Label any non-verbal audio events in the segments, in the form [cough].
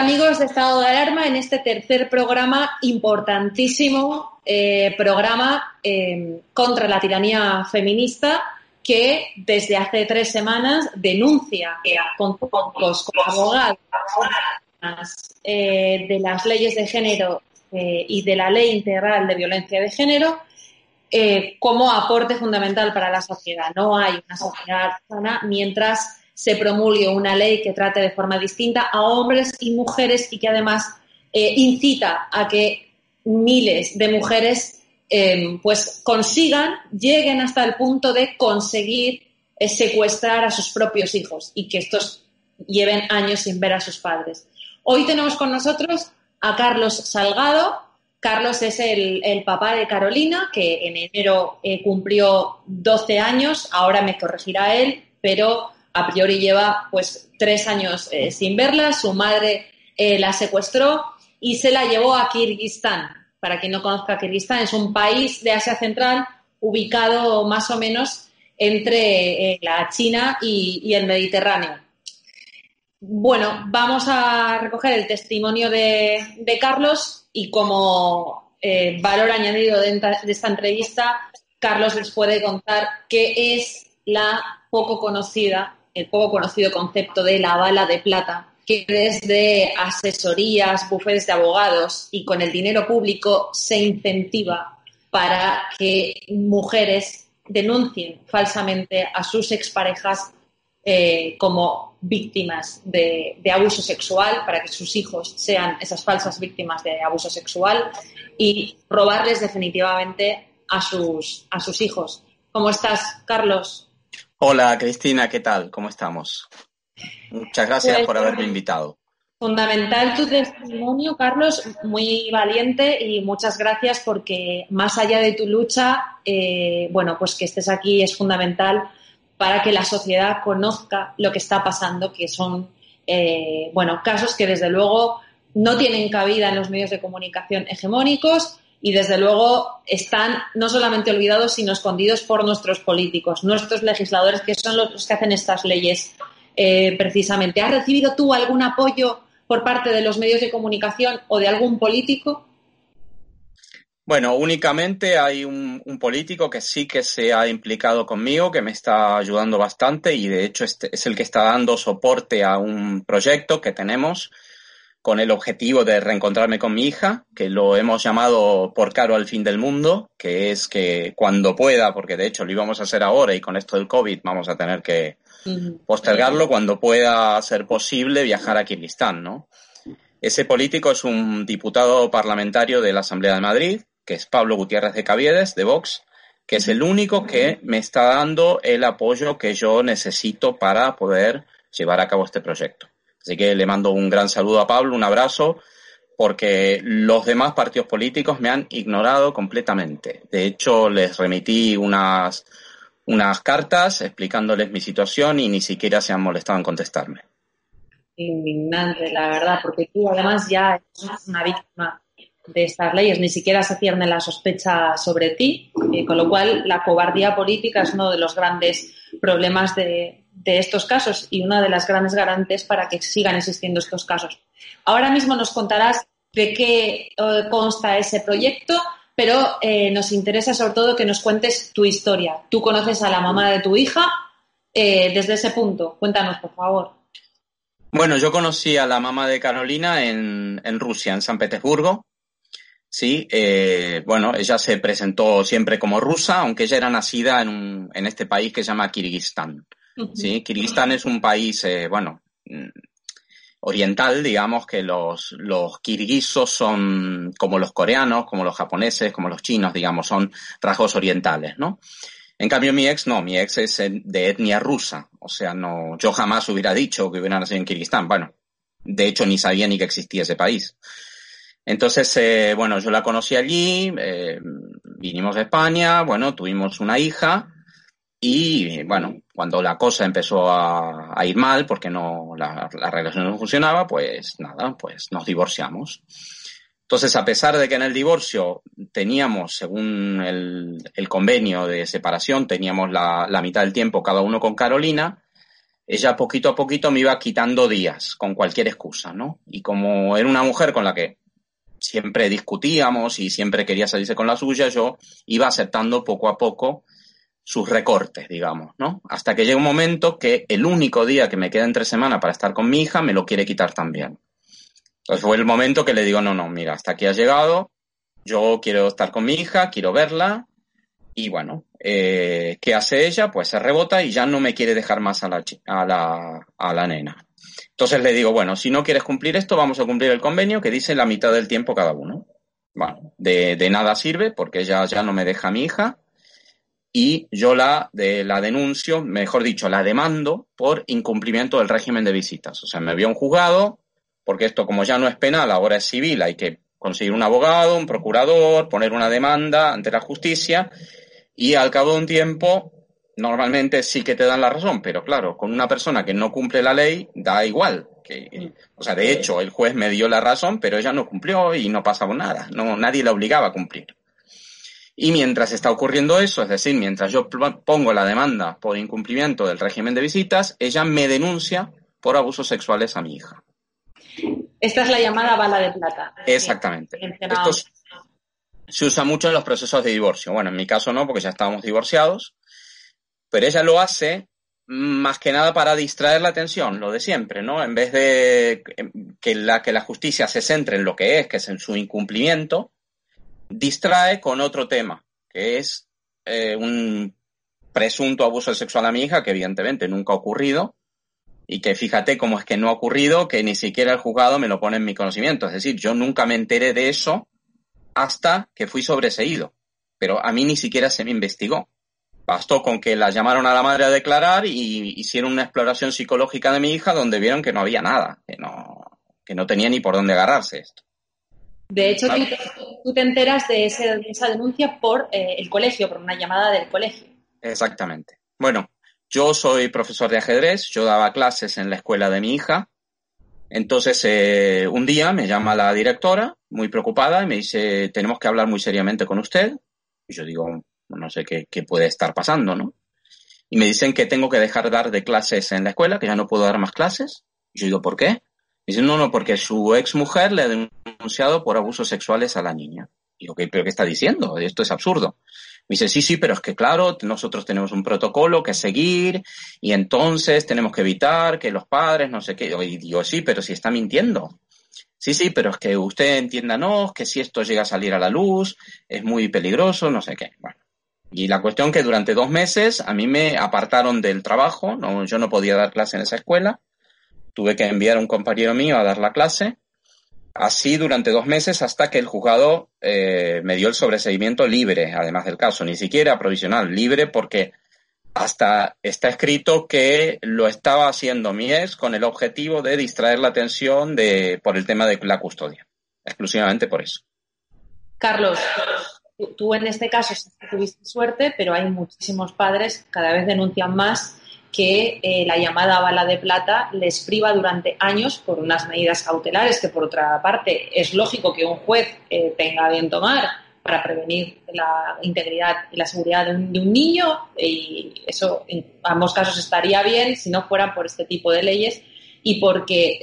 Amigos de Estado de Alarma en este tercer programa importantísimo, eh, programa eh, contra la tiranía feminista que desde hace tres semanas denuncia con como abogados eh, de las leyes de género y de la ley integral de violencia de género como aporte fundamental para la sociedad. No hay una sociedad sana mientras se promulgue una ley que trate de forma distinta a hombres y mujeres y que además eh, incita a que miles de mujeres eh, pues consigan, lleguen hasta el punto de conseguir eh, secuestrar a sus propios hijos y que estos lleven años sin ver a sus padres. Hoy tenemos con nosotros a Carlos Salgado. Carlos es el, papá de Carolina, que en enero cumplió 12 años, ahora me corregirá él, pero a priori lleva pues tres años eh, sin verla, su madre eh, la secuestró y se la llevó a Kirguistán. Para quien no conozca Kirguistán, es un país de Asia Central ubicado más o menos entre eh, la China y, el Mediterráneo. Bueno, vamos a recoger el testimonio de, Carlos y como valor añadido de, de esta entrevista, Carlos les puede contar qué es la poco conocida el poco conocido concepto de la bala de plata, que desde asesorías, bufetes de abogados y con el dinero público se incentiva para que mujeres denuncien falsamente a sus exparejas eh, como víctimas de, abuso sexual, para que sus hijos sean esas falsas víctimas de abuso sexual y robarles definitivamente a sus, a sus hijos. ¿Cómo estás, Carlos? Hola Cristina, ¿qué tal? ¿Cómo estamos? Muchas gracias pues, por haberme invitado. Fundamental tu testimonio, Carlos, muy valiente y muchas gracias porque más allá de tu lucha, eh, bueno, pues que estés aquí es fundamental para que la sociedad conozca lo que está pasando, que son, eh, bueno, casos que desde luego no tienen cabida en los medios de comunicación hegemónicos y desde luego están no solamente olvidados, sino escondidos por nuestros políticos, nuestros legisladores, que son los que hacen estas leyes eh, precisamente. ¿Has recibido tú algún apoyo por parte de los medios de comunicación o de algún político? Bueno, únicamente hay un, político que sí que se ha implicado conmigo, que me está ayudando bastante y de hecho este es el que está dando soporte a un proyecto que tenemos con el objetivo de reencontrarme con mi hija, que lo hemos llamado por caro al fin del mundo, que es que cuando pueda, porque de hecho lo íbamos a hacer ahora y con esto del COVID vamos a tener que postergarlo, cuando pueda ser posible viajar a Kirguistán, ¿no? Ese político es un diputado parlamentario de la Asamblea de Madrid, que es Pablo Gutiérrez de Caviedes, de Vox, que es el único que me está dando el apoyo que yo necesito para poder llevar a cabo este proyecto. Así que le mando un gran saludo a Pablo, un abrazo, porque los demás partidos políticos me han ignorado completamente. De hecho, les remití unas, unas cartas explicándoles mi situación y ni siquiera se han molestado en contestarme. Indignante, la verdad, porque tú además ya eres una víctima de estas leyes, ni siquiera se cierne la sospecha sobre ti, eh, con lo cual la cobardía política es uno de los grandes problemas de, de estos casos y una de las grandes garantes para que sigan existiendo estos casos. Ahora mismo nos contarás de qué eh, consta ese proyecto, pero eh, nos interesa sobre todo que nos cuentes tu historia. Tú conoces a la mamá de tu hija eh, desde ese punto. Cuéntanos, por favor. Bueno, yo conocí a la mamá de Carolina en, Rusia, en San Petersburgo. Sí, bueno, ella se presentó siempre como rusa, aunque ella era nacida en, en este país que se llama Kirguistán. ¿Sí? Kirguistán es un país, eh, bueno, mm, oriental, digamos que los, los kirguisos son como los coreanos, como los japoneses, como los chinos, digamos, son rasgos orientales, ¿no? En cambio, mi ex no, mi ex es de etnia rusa, o sea, no, yo jamás hubiera dicho que hubiera nacido en Kirguistán, bueno, de hecho ni sabía ni que existía ese país. Entonces, eh, bueno, yo la conocí allí, eh, vinimos de España, bueno, tuvimos una hija, y bueno, cuando la cosa empezó a, ir mal, porque no la, relación no funcionaba, pues nada, pues nos divorciamos. Entonces, a pesar de que en el divorcio teníamos, según el, convenio de separación, teníamos la, mitad del tiempo cada uno con Carolina, ella poquito a poquito me iba quitando días con cualquier excusa, ¿no? Y como era una mujer con la que siempre discutíamos y siempre quería salirse con la suya, yo iba aceptando poco a poco sus recortes, digamos, ¿no? Hasta que llega un momento que el único día que me queda entre semana para estar con mi hija me lo quiere quitar también. Entonces fue el momento que le digo, no, no, mira, hasta aquí has llegado, yo quiero estar con mi hija, quiero verla, y bueno, eh, ¿qué hace ella? Pues se rebota y ya no me quiere dejar más a la, a la, a la nena. Entonces le digo, bueno, si no quieres cumplir esto, vamos a cumplir el convenio que dice la mitad del tiempo cada uno. Bueno, de, de nada sirve porque ella ya no me deja a mi hija y yo la, de, la denuncio, mejor dicho, la demando por incumplimiento del régimen de visitas. O sea, me vio un juzgado, porque esto como ya no es penal, ahora es civil, hay que conseguir un abogado, un procurador, poner una demanda ante la justicia y al cabo de un tiempo normalmente sí que te dan la razón, pero claro, con una persona que no cumple la ley da igual. Que, o sea, de hecho, el juez me dio la razón, pero ella no cumplió y no pasaba nada. No, nadie la obligaba a cumplir. Y mientras está ocurriendo eso, es decir, mientras yo pongo la demanda por incumplimiento del régimen de visitas, ella me denuncia por abusos sexuales a mi hija. Esta es la llamada bala de plata. Exactamente. Esto se usa mucho en los procesos de divorcio. Bueno, en mi caso no, porque ya estábamos divorciados, pero ella lo hace más que nada para distraer la atención, lo de siempre, ¿no? En vez de que la, que la justicia se centre en lo que es, que es en su incumplimiento, distrae con otro tema, que es eh, un presunto abuso sexual a mi hija, que evidentemente nunca ha ocurrido, y que fíjate cómo es que no ha ocurrido, que ni siquiera el juzgado me lo pone en mi conocimiento. Es decir, yo nunca me enteré de eso hasta que fui sobreseído, pero a mí ni siquiera se me investigó. Bastó con que la llamaron a la madre a declarar y hicieron una exploración psicológica de mi hija donde vieron que no había nada, que no, que no tenía ni por dónde agarrarse esto. De hecho, tú, te, enteras de, esa denuncia por eh, el colegio, por una llamada del colegio. Exactamente. Bueno, yo soy profesor de ajedrez, yo daba clases en la escuela de mi hija. Entonces, eh, un día me llama la directora, muy preocupada, y me dice, tenemos que hablar muy seriamente con usted. Y yo digo, no sé qué, qué puede estar pasando, ¿no? Y me dicen que tengo que dejar de dar de clases en la escuela, que ya no puedo dar más clases. Y yo digo, ¿por qué? Dice, no, no, porque su ex mujer le ha denunciado por abusos sexuales a la niña. Y digo, ¿pero qué está diciendo? Esto es absurdo. Me dice, sí, sí, pero es que claro, nosotros tenemos un protocolo que seguir y entonces tenemos que evitar que los padres, no sé qué. Y digo, sí, pero si está mintiendo. Sí, sí, pero es que usted entienda, no, que si esto llega a salir a la luz, es muy peligroso, no sé qué. Bueno. Y la cuestión que durante dos meses a mí me apartaron del trabajo, yo no podía dar clase en esa escuela, tuve que enviar a un compañero mío a dar la clase, así durante dos meses hasta que el juzgado eh, me dio el sobreseimiento libre, además del caso, ni siquiera provisional, libre porque hasta está escrito que lo estaba haciendo mi ex con el objetivo de distraer la atención de, por el tema de la custodia, exclusivamente por eso. Carlos, tú en este caso tuviste suerte, pero hay muchísimos padres, cada vez denuncian más que eh, la llamada bala de plata les priva durante años por unas medidas cautelares que, por otra parte, es lógico que un juez eh, tenga bien tomar para prevenir la integridad y la seguridad de un, niño y eso en ambos casos estaría bien si no fueran por este tipo de leyes y porque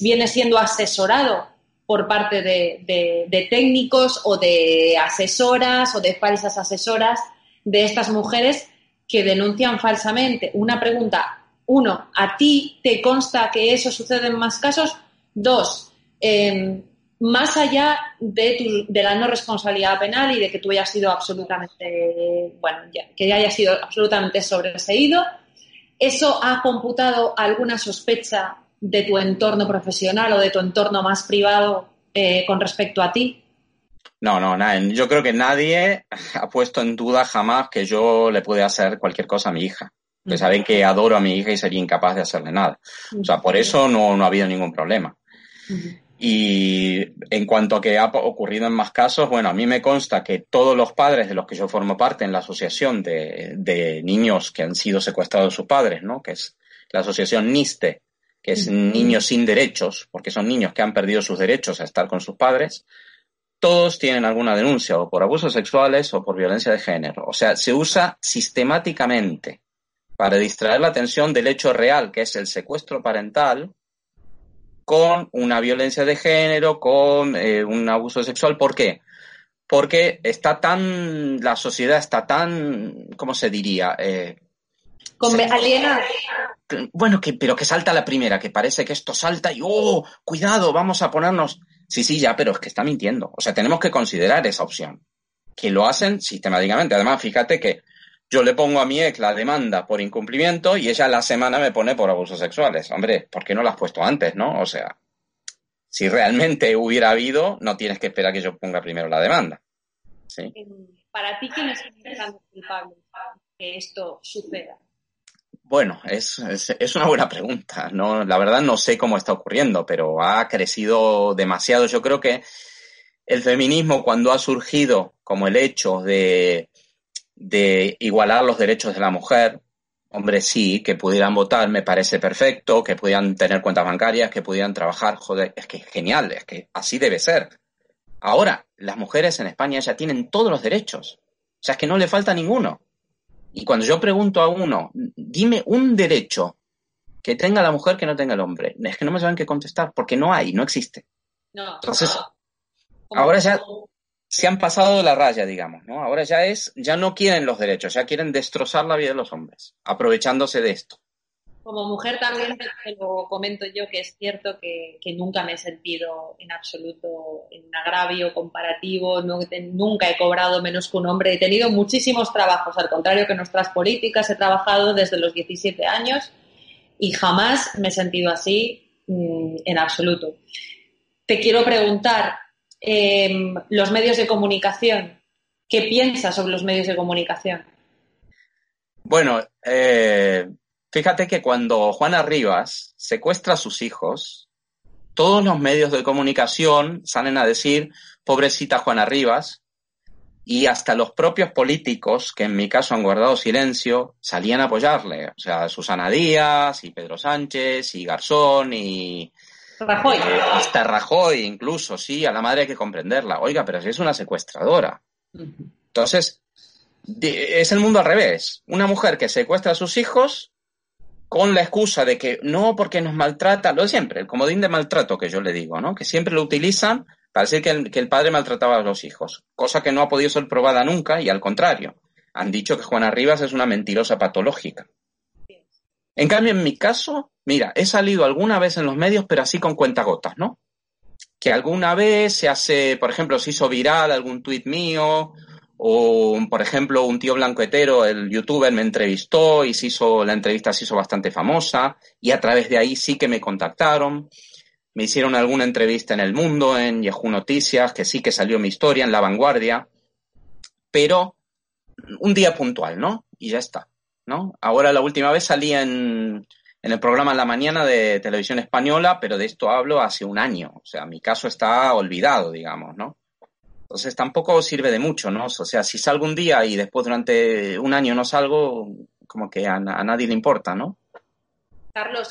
viene siendo asesorado por parte de técnicos o de asesoras o de falsas asesoras de estas mujeres que denuncian falsamente. Una pregunta, uno, ¿a ti te consta que eso sucede en más casos? Dos, em, más allá de, de, la no responsabilidad penal y de que tú hayas sido absolutamente, bueno, que hayas sido absolutamente sobreseído, ¿eso ha computado alguna sospecha de tu entorno profesional o de tu entorno más privado eh, con respecto a ti? No, no, nada. Yo creo que nadie ha puesto en duda jamás que yo le pueda hacer cualquier cosa a mi hija. Que saben que adoro a mi hija y sería incapaz de hacerle nada. O sea, por eso no, no ha habido ningún problema. Y en cuanto a que ha ocurrido en más casos, bueno, a mí me consta que todos los padres de los que yo formo parte en la asociación de, de niños que han sido secuestrados sus padres, ¿no? Que es la asociación NISTE, que es Niños sin Derechos, porque son niños que han perdido sus derechos a estar con sus padres todos tienen alguna denuncia o por abusos sexuales o por violencia de género. O sea, se usa sistemáticamente para distraer la atención del hecho real, que es el secuestro parental, con una violencia de género, con eh, un abuso sexual. ¿Por qué? Porque está tan, la sociedad está tan, ¿cómo se diría? Eh. Bueno, que, pero que salta la primera, que parece que esto salta y, oh, cuidado, vamos a ponernos. Sí, sí, ya, pero es que está mintiendo. O sea, tenemos que considerar esa opción. Que lo hacen sistemáticamente. Además, fíjate que yo le pongo a mi ex la demanda por incumplimiento y ella la semana me pone por abusos sexuales. Hombre, ¿por qué no la has puesto antes, no? O sea, si realmente hubiera habido, no tienes que esperar que yo ponga primero la demanda. ¿Sí? Para ti, ¿quién es el gran culpable que esto suceda? Bueno, es, es, una buena pregunta. No, la verdad no sé cómo está ocurriendo, pero ha crecido demasiado. Yo creo que el feminismo, cuando ha surgido como el hecho de de igualar los derechos de la mujer. Hombre, sí, que pudieran votar me parece perfecto, que pudieran tener cuentas bancarias, que pudieran trabajar, joder, es que es genial, es que así debe ser. Ahora, las mujeres en España ya tienen todos los derechos. O sea, es que no le falta ninguno. Y cuando yo pregunto a uno, dime un derecho que tenga la mujer que no tenga el hombre, es que no me saben qué contestar, porque no hay, no existe. No, Entonces, ahora ya se han pasado la raya, digamos, ¿no? Ahora ya es, ya no quieren los derechos, ya quieren destrozar la vida de los hombres, aprovechándose de esto. Como mujer también te lo comento yo que es cierto que, nunca me he sentido en absoluto en agravio comparativo, nunca he cobrado menos que un hombre, he tenido muchísimos trabajos, al contrario que nuestras políticas, he trabajado desde los 17 años y jamás me he sentido así mm, en absoluto. Te quiero preguntar, Em, los medios de comunicación. ¿Qué piensas sobre los medios de comunicación? Bueno, eh, fíjate que cuando Juana Rivas secuestra a sus hijos, todos los medios de comunicación salen a decir, pobrecita Juana Rivas, y hasta los propios políticos, que en mi caso han guardado silencio, salían a apoyarle. O sea, Susana Díaz, y Pedro Sánchez, y Garzón, y, Rajoy. Eh, hasta Rajoy, incluso, sí, a la madre hay que comprenderla. Oiga, pero si es una secuestradora. Entonces, es el mundo al revés. Una mujer que secuestra a sus hijos con la excusa de que no, porque nos maltrata, lo de siempre, el comodín de maltrato que yo le digo, ¿no? Que siempre lo utilizan para decir que el, que el padre maltrataba a los hijos, cosa que no ha podido ser probada nunca y al contrario, han dicho que Juana Rivas es una mentirosa patológica. En cambio, en mi caso, mira, he salido alguna vez en los medios, pero así con cuentagotas, ¿no? Que alguna vez se hace, por ejemplo, se hizo viral algún tuit mío, o por ejemplo, un tío blanco hetero, el youtuber, me entrevistó y se hizo, la entrevista se hizo bastante famosa, y a través de ahí sí que me contactaron. Me hicieron alguna entrevista en El Mundo, en Yahoo Noticias, que sí que salió mi historia, en La Vanguardia, pero un día puntual, ¿no? Y ya está. ¿no? Ahora la última vez salí en, en el programa la mañana de televisión española, pero de esto hablo hace un año. O sea, mi caso está olvidado, digamos, ¿no? Entonces tampoco sirve de mucho, ¿no? O sea, si salgo un día y después durante un año no salgo, como que a, nadie le importa, ¿no? Carlos,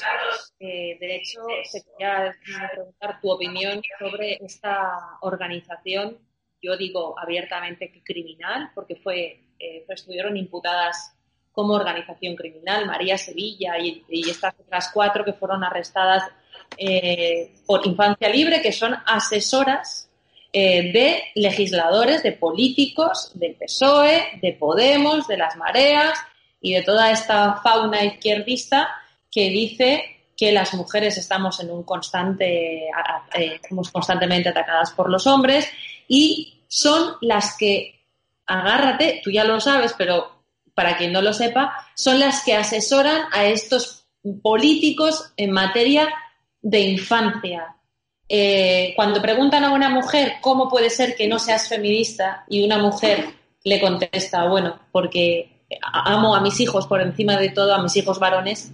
eh, de hecho, se quería preguntar tu opinión sobre esta organización, yo digo abiertamente criminal, porque fue, eh, estuvieron imputadas como organización criminal, María Sevilla y, estas otras cuatro que fueron arrestadas eh, por infancia libre, que son asesoras eh, de legisladores, de políticos, del PSOE, de Podemos, de las mareas y de toda esta fauna izquierdista que dice que las mujeres estamos en un constante, eh, constantemente atacadas por los hombres y son las que, agárrate, tú ya lo sabes, pero para quien no lo sepa, son las que asesoran a estos políticos en materia de infancia. Eh, cuando preguntan a una mujer cómo puede ser que no seas feminista y una mujer le contesta, bueno, porque amo a mis hijos por encima de todo, a mis hijos varones,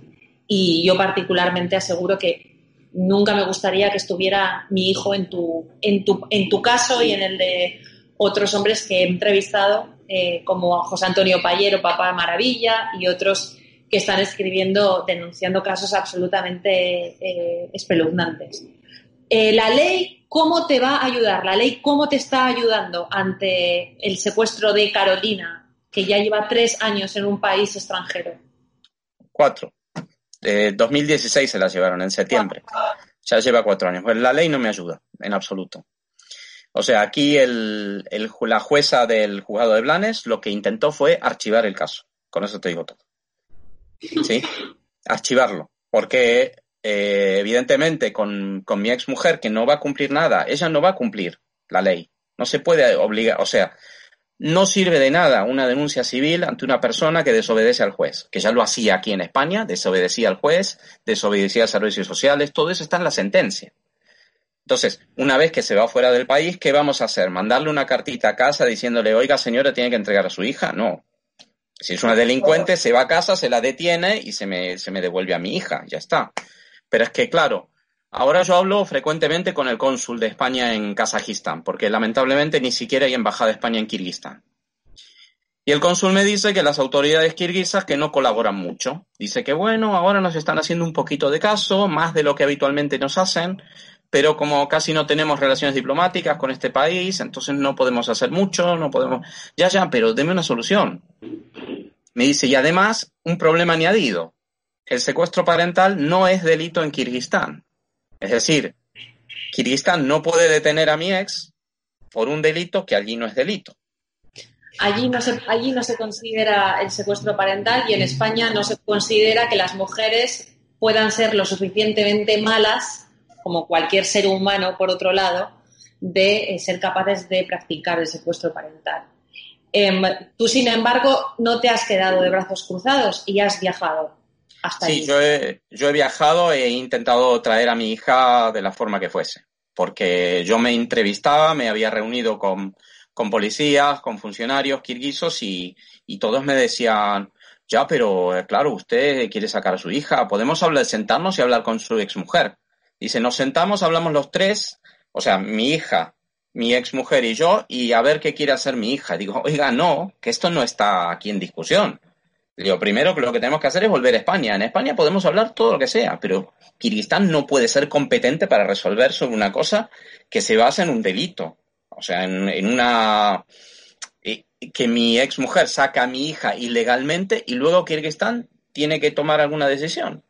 y yo particularmente aseguro que nunca me gustaría que estuviera mi hijo en tu, en tu, en tu caso y en el de otros hombres que he entrevistado eh, como José Antonio Payero, Papá Maravilla, y otros que están escribiendo, denunciando casos absolutamente eh, espeluznantes. Eh, la ley, ¿cómo te va a ayudar? La ley, ¿cómo te está ayudando ante el secuestro de Carolina, que ya lleva tres años en un país extranjero? cuatro. Eh, 2016 se la llevaron en septiembre. Ya lleva cuatro años. Pues la ley no me ayuda en absoluto. O sea, aquí el, el, la jueza del juzgado de Blanes lo que intentó fue archivar el caso. Con eso te digo todo. ¿Sí? Archivarlo. Porque, eh, evidentemente, con, con mi ex mujer, que no va a cumplir nada, ella no va a cumplir la ley. No se puede obligar, o sea, no sirve de nada una denuncia civil ante una persona que desobedece al juez, que ya lo hacía aquí en España, desobedecía al juez, desobedecía a servicios sociales, todo eso está en la sentencia. Entonces, una vez que se va fuera del país, ¿qué vamos a hacer? ¿Mandarle una cartita a casa diciéndole, oiga señora, tiene que entregar a su hija? No. Si es una delincuente, se va a casa, se la detiene y se me, se me devuelve a mi hija, ya está. Pero es que, claro, ahora yo hablo frecuentemente con el cónsul de España en Kazajistán, porque lamentablemente ni siquiera hay embajada de España en Kirguistán. Y el cónsul me dice que las autoridades kirguisas que no colaboran mucho. Dice que bueno, ahora nos están haciendo un poquito de caso, más de lo que habitualmente nos hacen, pero como casi no tenemos relaciones diplomáticas con este país, entonces no podemos hacer mucho, no podemos... Ya, ya, pero deme una solución. Me dice, y además, un problema añadido. El secuestro parental no es delito en Kirguistán. Es decir, Kirguistán no puede detener a mi ex por un delito que allí no es delito. Allí no, se, considera el secuestro parental y en España no se considera que las mujeres puedan ser lo suficientemente malas como cualquier ser humano, por otro lado, de eh, ser capaces de practicar el secuestro parental. Eh, tú, sin embargo, no te has quedado de brazos cruzados y has viajado hasta sí, Yo he, yo he viajado e intentado traer a mi hija de la forma que fuese, porque yo me entrevistaba, me había reunido con, con policías, con funcionarios kirguisos y, y todos me decían, ya, pero eh, claro, usted quiere sacar a su hija, podemos hablar, sentarnos y hablar con su exmujer. Dice, nos sentamos, hablamos los tres, o sea, mi hija, mi ex mujer y yo, y a ver qué quiere hacer mi hija. Digo, oiga, no, que esto no está aquí en discusión. Digo, primero que lo que tenemos que hacer es volver a España. En España podemos hablar todo lo que sea, pero Kirguistán no puede ser competente para resolver sobre una cosa que se basa en un delito. O sea, en, en una eh, que mi ex mujer saca a mi hija ilegalmente y luego Kirguistán tiene que tomar alguna decisión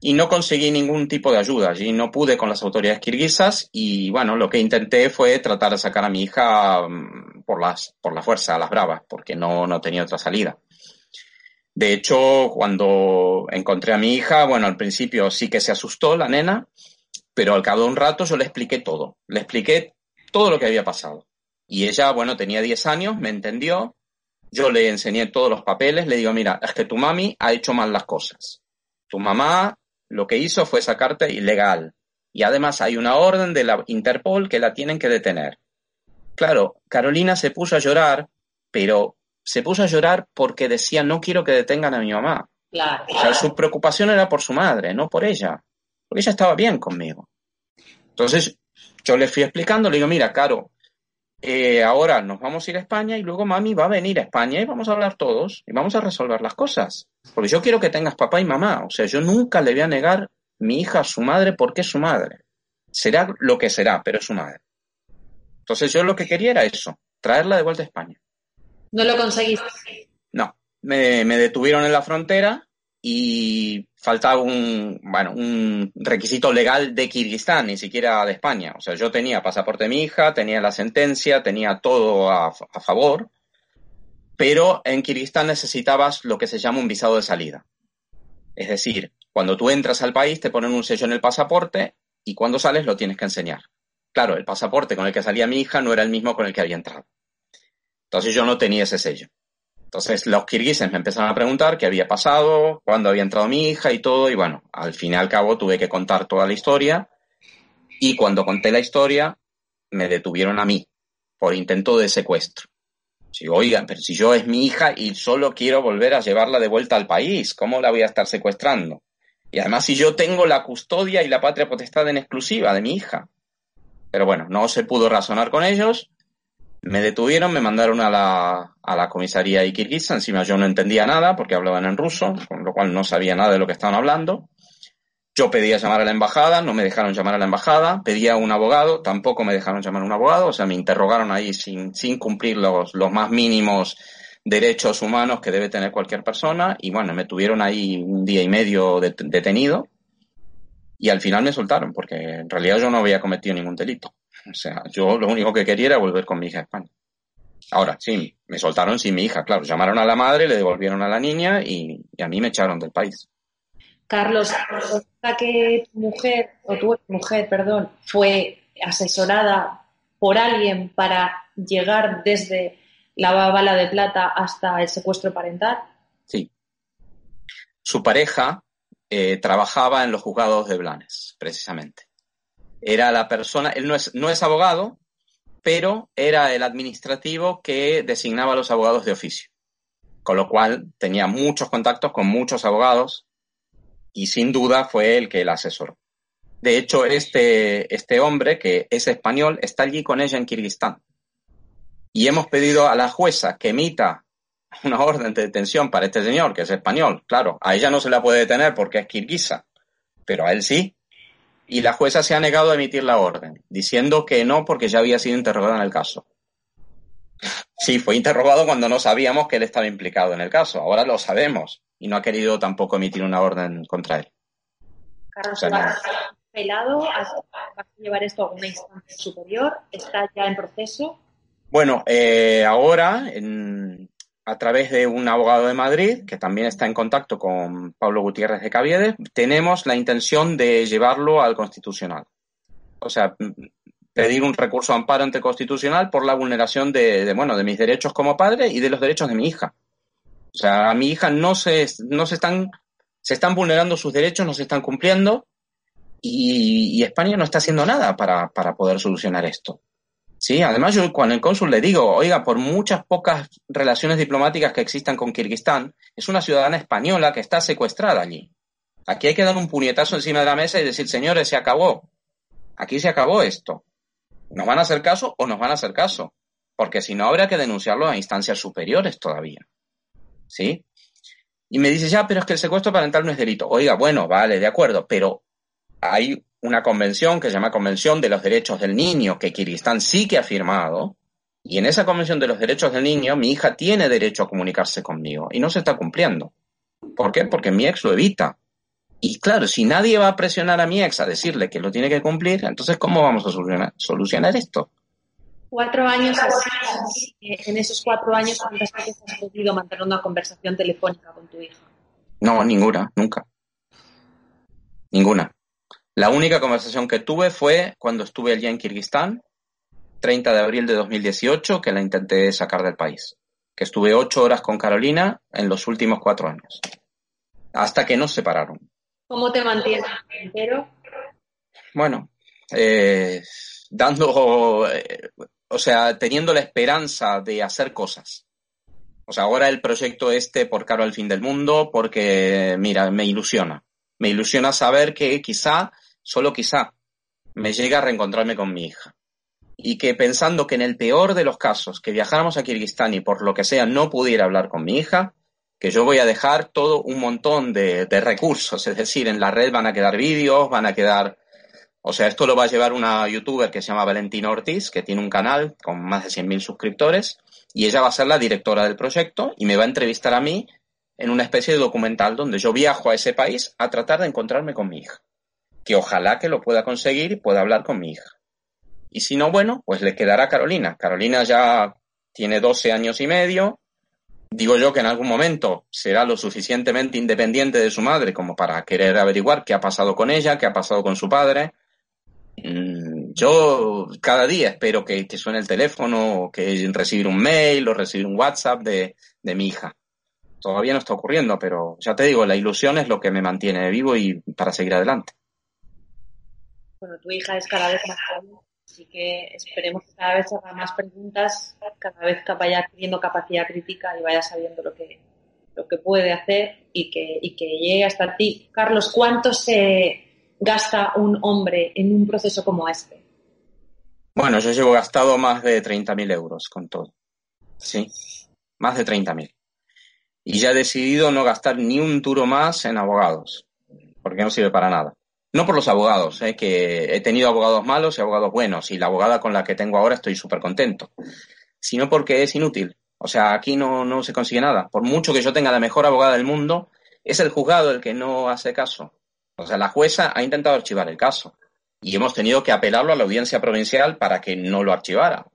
y no conseguí ningún tipo de ayuda. Allí no pude con las autoridades kirguisas y bueno, lo que intenté fue tratar de sacar a mi hija mm, por, las, por la fuerza, a las bravas, porque no, no tenía otra salida. De hecho, cuando encontré a mi hija, bueno, al principio sí que se asustó la nena, pero al cabo de un rato yo le expliqué todo. Le expliqué todo lo que había pasado. Y ella, bueno, tenía 10 años, me entendió. Yo le enseñé todos los papeles, le digo, mira, es que tu mami ha hecho mal las cosas. Tu mamá lo que hizo fue sacarte ilegal. Y además hay una orden de la Interpol que la tienen que detener. Claro, Carolina se puso a llorar, pero se puso a llorar porque decía no quiero que detengan a mi mamá. Claro. O sea, su preocupación era por su madre, no por ella. Porque ella estaba bien conmigo. Entonces, yo le fui explicando, le digo, mira, Caro, eh, ahora nos vamos a ir a España y luego mami va a venir a España y vamos a hablar todos y vamos a resolver las cosas. Porque yo quiero que tengas papá y mamá. O sea, yo nunca le voy a negar mi hija a su madre porque es su madre. Será lo que será, pero es su madre. Entonces yo lo que quería era eso, traerla de vuelta a España. ¿No lo conseguiste? No, me, detuvieron en la frontera y faltaba un, bueno, un requisito legal de Kirguistán, ni siquiera de España. O sea, yo tenía pasaporte de mi hija, tenía la sentencia, tenía todo a, a favor, pero en Kirguistán necesitabas lo que se llama un visado de salida. Es decir, cuando tú entras al país te ponen un sello en el pasaporte y cuando sales lo tienes que enseñar. Claro, el pasaporte con el que salía mi hija no era el mismo con el que había entrado. Entonces yo no tenía ese sello. Entonces los kirguises me empezaron a preguntar qué había pasado, cuándo había entrado mi hija y todo, y bueno, al fin y al cabo tuve que contar toda la historia, y cuando conté la historia, me detuvieron a mí por intento de secuestro. Si, oigan, pero si yo es mi hija y solo quiero volver a llevarla de vuelta al país, ¿cómo la voy a estar secuestrando? Y además si yo tengo la custodia y la patria potestad en exclusiva de mi hija. Pero bueno, no se pudo razonar con ellos me detuvieron, me mandaron a la, a la comisaría Ikirgiza, encima yo no entendía nada porque hablaban en ruso, con lo cual no sabía nada de lo que estaban hablando. Yo pedía llamar a la embajada, no me dejaron llamar a la embajada, pedía un abogado, tampoco me dejaron llamar a un abogado, o sea, me interrogaron ahí sin, sin cumplir los, los más mínimos derechos humanos que debe tener cualquier persona. Y bueno, me tuvieron ahí un día y medio detenido. Y al final me soltaron porque en realidad yo no había cometido ningún delito. O sea, yo lo único que quería era volver con mi hija a España. Ahora, sí, me soltaron sin mi hija, claro. Llamaron a la madre, le devolvieron a la niña y, a mí me echaron del país. Carlos, que tu mujer, o tu mujer, perdón, fue asesorada por alguien para llegar desde la bala de plata hasta el secuestro parental? Sí. Su pareja eh, trabajaba en los juzgados de Blanes, precisamente. Era la persona, él no es, no es abogado, pero era el administrativo que designaba los abogados de oficio. Con lo cual tenía muchos contactos con muchos abogados y sin duda fue el que la asesoró. De hecho, este, este hombre, que es español, está allí con ella en Kirguistán. Y hemos pedido a la jueza que emita una orden de detención para este señor, que es español. Claro, a ella no se la puede detener porque es kirguisa, pero a él sí y la jueza se ha negado a emitir la orden, diciendo que no porque ya había sido interrogado en el caso. Sí, fue interrogado cuando no sabíamos que él estaba implicado en el caso. Ahora lo sabemos y no ha querido tampoco emitir una orden contra él. Carlos, pelado, ¿vas a llevar esto a una instancia superior? ¿Está ya en proceso? Bueno, eh, ahora, en, a través de un abogado de Madrid, que también está en contacto con Pablo Gutiérrez de Caviedes, tenemos la intención de llevarlo al Constitucional. O sea, pedir un recurso de amparo ante Constitucional por la vulneración de, bueno, de mis derechos como padre y de los derechos de mi hija. O sea, a mi hija no se, no se están, se están vulnerando sus derechos, no se están cumpliendo y, y España no está haciendo nada para, para poder solucionar esto. Sí, además yo con el cónsul le digo, oiga, por muchas pocas relaciones diplomáticas que existan con Kirguistán, es una ciudadana española que está secuestrada allí. Aquí hay que dar un puñetazo encima de la mesa y decir, señores, se acabó. Aquí se acabó esto. ¿Nos van a hacer caso o nos van a hacer caso? Porque si no, habrá que denunciarlo a instancias superiores todavía. ¿Sí? Y me dice, ya, pero es que el secuestro parental no es delito. Oiga, bueno, vale, de acuerdo, pero hay una convención que se llama Convención de los Derechos del Niño, que Kirguistán sí que ha firmado, y en esa Convención de los Derechos del Niño mi hija tiene derecho a comunicarse conmigo y no se está cumpliendo. ¿Por qué? Porque mi ex lo evita. Y claro, si nadie va a presionar a mi ex a decirle que lo tiene que cumplir, entonces ¿cómo vamos a solucionar, solucionar esto? Cuatro años así, en esos cuatro años, ¿cuántas veces has podido mantener una conversación telefónica con tu hija? No, ninguna, nunca. Ninguna. La única conversación que tuve fue cuando estuve allí en Kirguistán, 30 de abril de 2018, que la intenté sacar del país. Que estuve ocho horas con Carolina en los últimos cuatro años. Hasta que nos separaron. ¿Cómo te mantienes entero? Bueno, eh, dando, eh, o sea, teniendo la esperanza de hacer cosas. O sea, ahora el proyecto este por Caro al fin del mundo, porque, mira, me ilusiona. Me ilusiona saber que quizá solo quizá me llegue a reencontrarme con mi hija. Y que pensando que en el peor de los casos, que viajáramos a Kirguistán y por lo que sea no pudiera hablar con mi hija, que yo voy a dejar todo un montón de, recursos, es decir, en la red van a quedar vídeos, van a quedar... O sea, esto lo va a llevar una youtuber que se llama Valentina Ortiz, que tiene un canal con más de 100.000 suscriptores, y ella va a ser la directora del proyecto y me va a entrevistar a mí en una especie de documental donde yo viajo a ese país a tratar de encontrarme con mi hija que ojalá que lo pueda conseguir y pueda hablar con mi hija. Y si no, bueno, pues le quedará a Carolina. Carolina ya tiene 12 años y medio. Digo yo que en algún momento será lo suficientemente independiente de su madre como para querer averiguar qué ha pasado con ella, qué ha pasado con su padre. Mm, yo cada día espero que, suene el teléfono, o que recibir un mail o recibir un WhatsApp de, de mi hija. Todavía no está ocurriendo, pero ya te digo, la ilusión es lo que me mantiene vivo y para seguir adelante bueno, tu hija es cada vez más joven, así que esperemos que cada vez haga más preguntas, cada vez que vaya adquiriendo capacidad crítica y vaya sabiendo lo que, lo que puede hacer y que, y que llegue hasta ti. Carlos, ¿cuánto se gasta un hombre en un proceso como este? Bueno, yo llevo gastado más de 30.000 euros con todo. Sí, más de 30.000. Y ya he decidido no gastar ni un duro más en abogados, porque no sirve para nada. No por los abogados, ¿eh? que he tenido abogados malos y abogados buenos, y la abogada con la que tengo ahora estoy súper contento, sino porque es inútil. O sea, aquí no, no se consigue nada. Por mucho que yo tenga la mejor abogada del mundo, es el juzgado el que no hace caso. O sea, la jueza ha intentado archivar el caso y hemos tenido que apelarlo a la audiencia provincial para que no lo archivara.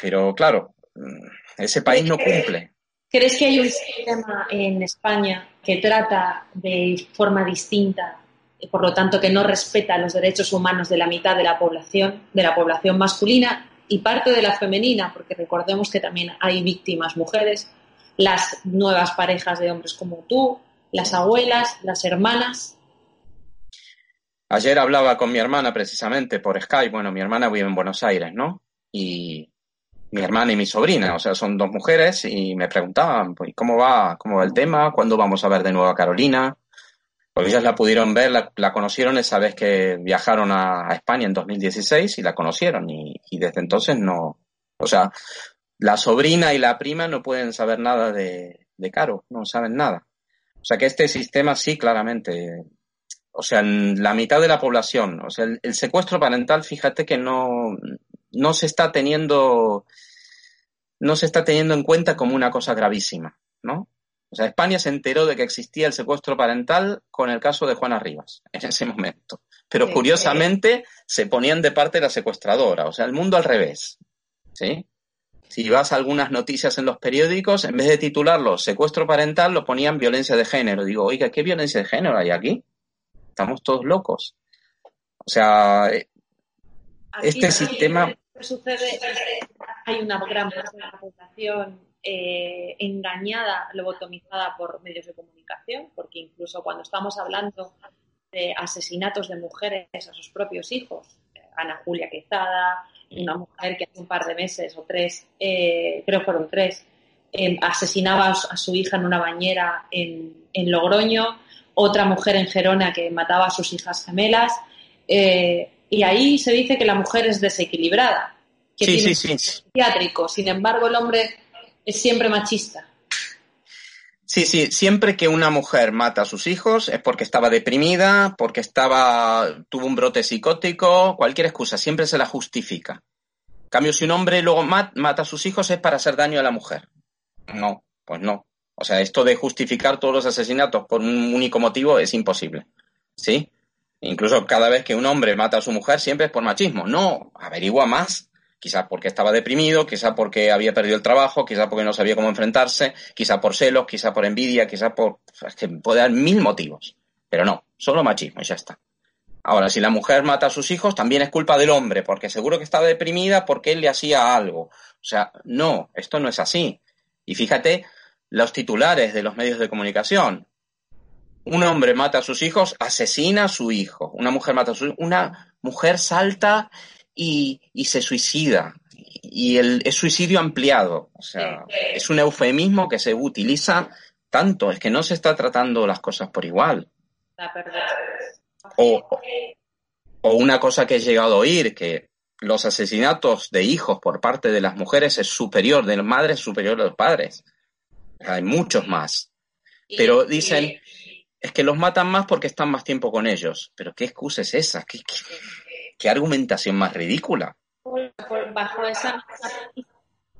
Pero claro, mm, ese país no cumple. ¿Crees que hay un sistema en España que trata de forma distinta, por lo tanto que no respeta los derechos humanos de la mitad de la población, de la población masculina y parte de la femenina, porque recordemos que también hay víctimas mujeres, las nuevas parejas de hombres como tú, las abuelas, las hermanas. Ayer hablaba con mi hermana precisamente por Skype. Bueno, mi hermana vive en Buenos Aires, ¿no? Y mi hermana y mi sobrina, o sea, son dos mujeres y me preguntaban, pues, ¿cómo va, cómo va el tema? ¿Cuándo vamos a ver de nuevo a Carolina? Porque ellas la pudieron ver, la, conocieron esa vez que viajaron a, España en 2016 y la conocieron y, desde entonces no, o sea, la sobrina y la prima no pueden saber nada de, Caro, no saben nada. O sea que este sistema sí, claramente, o sea, la mitad de la población, o sea, el, secuestro parental, fíjate que no, no se está teniendo, no se está teniendo en cuenta como una cosa gravísima, ¿no? O sea, España se enteró de que existía el secuestro parental con el caso de Juana Rivas [laughs] en ese momento. Pero curiosamente se ponían de parte de la secuestradora, o sea, el mundo al revés. ¿Sí? Si vas a algunas noticias en los periódicos, en vez de titularlo secuestro parental, lo ponían violencia de género. Digo, oiga, ¿qué violencia de género hay aquí? Estamos todos locos. O sea, eh, este sistema. Sucede, hay una gran parte de la población eh, engañada, lobotomizada por medios de comunicación, porque incluso cuando estamos hablando de asesinatos de mujeres a sus propios hijos, eh, Ana Julia Quezada, una mujer que hace un par de meses o tres, eh, creo fueron tres, asesinaba a su hija en una bañera en, en, otra mujer en Gerona que mataba a sus hijas gemelas, y ahí se dice que la mujer es desequilibrada, que sí, tiene sí, sí. psiquiátrico, sin embargo el hombre es siempre machista. Sí, sí, siempre que una mujer mata a sus hijos es porque estaba deprimida, porque estaba, tuvo un brote psicótico, cualquier excusa, siempre se la justifica. En cambio, si un hombre luego mata a sus hijos es para hacer daño a la mujer. No, pues no. O sea, esto de justificar todos los asesinatos por un único motivo es imposible. ¿Sí? Incluso cada vez que un hombre mata a su mujer siempre es por machismo. No, averigua más Quizás porque estaba deprimido, quizás porque había perdido el trabajo, quizás porque no sabía cómo enfrentarse, quizás por celos, quizás por envidia, quizás por... Es que puede dar mil motivos. Pero no, solo machismo y ya está. Ahora, si la mujer mata a sus hijos, también es culpa del hombre, porque seguro que estaba deprimida porque él le hacía algo. O sea, no, esto no es así. Y fíjate los titulares de los medios de comunicación. Un hombre mata a sus hijos, asesina a su hijo. Una mujer mata a su hijo. Una mujer salta y, se suicida. Y el, es suicidio ampliado. O sea, es un eufemismo que se utiliza tanto. Es que no se está tratando las cosas por igual. O, o una cosa que he llegado a oír, que los asesinatos de hijos por parte de las mujeres es superior, de las madres es superior a los padres. Hay muchos más. Pero dicen, es que los matan más porque están más tiempo con ellos. Pero ¿qué excusa es esa? ¿Qué, qué, qué argumentación más ridícula. bajo esa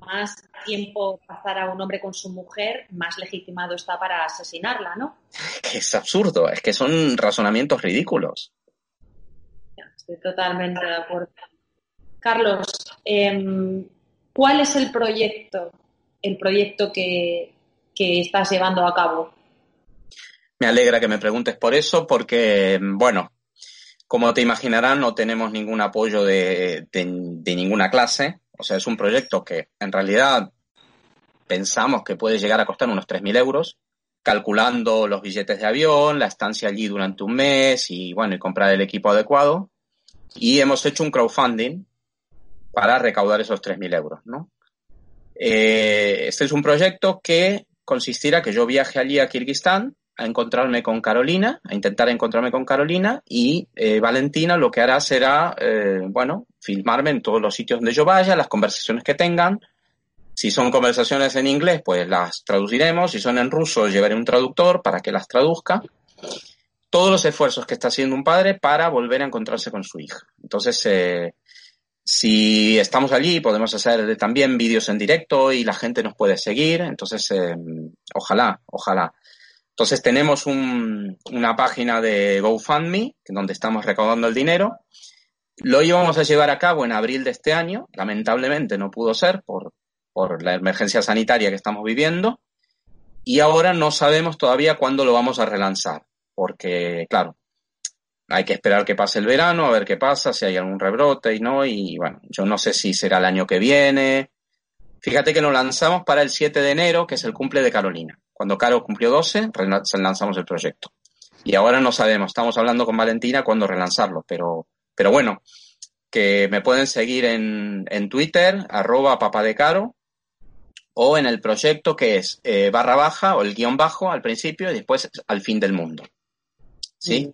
más tiempo pasar a un hombre con su mujer, más legitimado está para asesinarla, ¿no? [laughs] Es absurdo, es que son razonamientos ridículos. Estoy totalmente de acuerdo. Carlos, em, ¿cuál es el proyecto, el proyecto que, que estás llevando a cabo? Me alegra que me preguntes por eso, porque, bueno, como te imaginarán, no tenemos ningún apoyo de, ninguna clase. O sea, es un proyecto que en realidad pensamos que puede llegar a costar unos 3.000 euros, calculando los billetes de avión, la estancia allí durante un mes y, bueno, y comprar el equipo adecuado. Y hemos hecho un crowdfunding para recaudar esos 3.000 euros, ¿no? Eh, este es un proyecto que consistirá que yo viaje allí a Kirguistán, a encontrarme con Carolina, a intentar encontrarme con Carolina y eh, Valentina lo que hará será, eh, bueno, filmarme en todos los sitios donde yo vaya, las conversaciones que tengan. Si son conversaciones en inglés, pues las traduciremos. Si son en ruso, llevaré un traductor para que las traduzca. Todos los esfuerzos que está haciendo un padre para volver a encontrarse con su hija. Entonces, eh, si estamos allí, podemos hacer también vídeos en directo y la gente nos puede seguir. Entonces, ojalá, ojalá. Entonces, tenemos una página de GoFundMe, donde estamos recaudando el dinero. Lo íbamos a llevar a cabo en abril de este año. Lamentablemente no pudo ser por, por la emergencia sanitaria que estamos viviendo. Y ahora no sabemos todavía cuándo lo vamos a relanzar. Porque, claro, hay que esperar que pase el verano, a ver qué pasa, si hay algún rebrote y no, y bueno, yo no sé si será el año que viene. Fíjate que lo lanzamos para el 7 de enero, que es el cumple de Carolina. Cuando Caro cumplió 12, lanzamos el proyecto. Y ahora no sabemos, estamos hablando con Valentina cuándo relanzarlo, pero, pero bueno, que me pueden seguir en, en Twitter, arroba papadecaro, o en el proyecto que es eh, barra baja o el guion bajo al principio y después al fin del mundo. ¿Sí?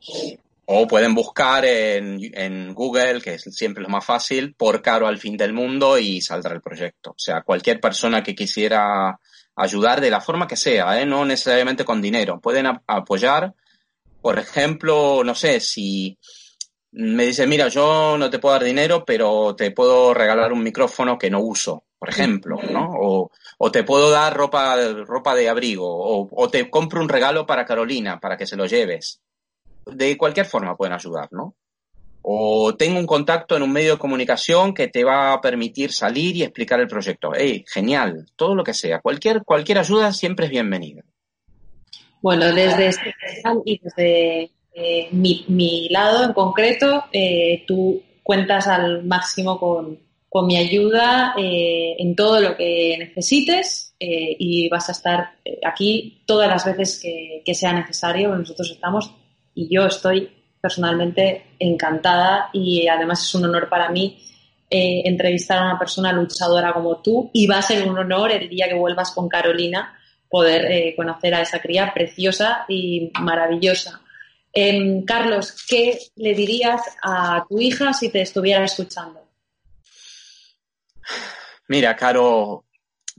O pueden buscar en, en, Google, que es siempre lo más fácil, por Caro al fin del mundo y saldrá el proyecto. O sea, cualquier persona que quisiera ayudar de la forma que sea, ¿eh? no necesariamente con dinero. Pueden apoyar, por ejemplo, no sé, si me dice, mira, yo no te puedo dar dinero, pero te puedo regalar un micrófono que no uso, por ejemplo, ¿no? O, o te puedo dar ropa, ropa de abrigo, o, o te compro un regalo para Carolina, para que se lo lleves de cualquier forma pueden ayudar, ¿no? O tengo un contacto en un medio de comunicación que te va a permitir salir y explicar el proyecto. ¡Ey, genial! Todo lo que sea. Cualquier, cualquier ayuda siempre es bienvenida. Bueno, desde este y desde eh, mi, lado en concreto, eh, tú cuentas al máximo con, mi ayuda eh, en todo lo que necesites y vas a estar aquí todas las veces que sea necesario. Nosotros estamos y yo estoy personalmente encantada y además es un honor para mí eh, entrevistar a una persona luchadora como tú y va a ser un honor el día que vuelvas con Carolina poder eh, conocer a esa cría preciosa y maravillosa. Em, Carlos, ¿qué le dirías a tu hija si te estuviera escuchando? Mira, Caro,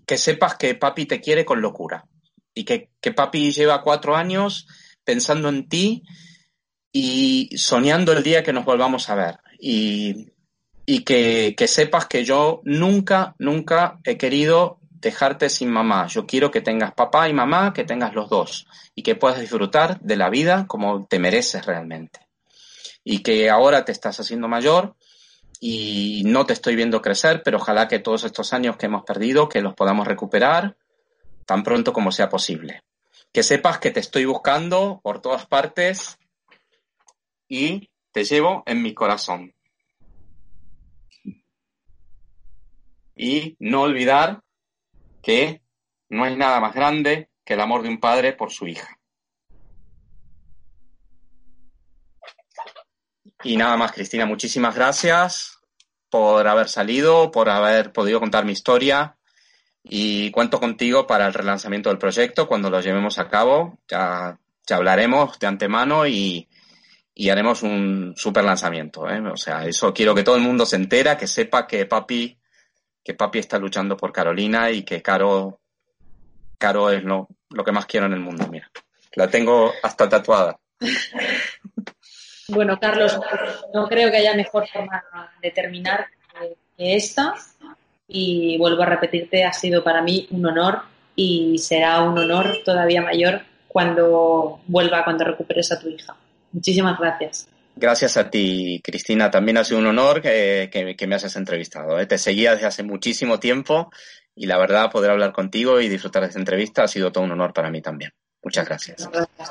que sepas que papi te quiere con locura y que, que papi lleva cuatro años pensando en ti y soñando el día que nos volvamos a ver. Y, y que, que, sepas que yo nunca, nunca he querido dejarte sin mamá. Yo quiero que tengas papá y mamá, que tengas los dos y que puedas disfrutar de la vida como te mereces realmente. Y que ahora te estás haciendo mayor y no te estoy viendo crecer, pero ojalá que todos estos años que hemos perdido, que los podamos recuperar tan pronto como sea posible. Que sepas que te estoy buscando por todas partes y te llevo en mi corazón. Y no olvidar que no hay nada más grande que el amor de un padre por su hija. Y nada más, Cristina, muchísimas gracias por haber salido, por haber podido contar mi historia y cuento contigo para el relanzamiento del proyecto cuando lo llevemos a cabo. Ya, ya hablaremos de antemano y, y haremos un super lanzamiento. ¿eh? O sea, eso quiero que todo el mundo se entera, que sepa que papi, que papi está luchando por Carolina y que Caro, Caro es lo, lo que más quiero en el mundo. Mira, la tengo hasta tatuada. Bueno, Carlos, no creo que haya mejor forma de terminar que esta. Y vuelvo a repetirte, ha sido para mí un honor y será un honor todavía mayor cuando vuelva, cuando recuperes a tu hija. Muchísimas gracias. Gracias a ti, Cristina. También ha sido un honor que, me hayas entrevistado. ¿eh? Te seguía desde hace muchísimo tiempo y la verdad poder hablar contigo y disfrutar de esta entrevista ha sido todo un honor para mí también. Muchas gracias. gracias.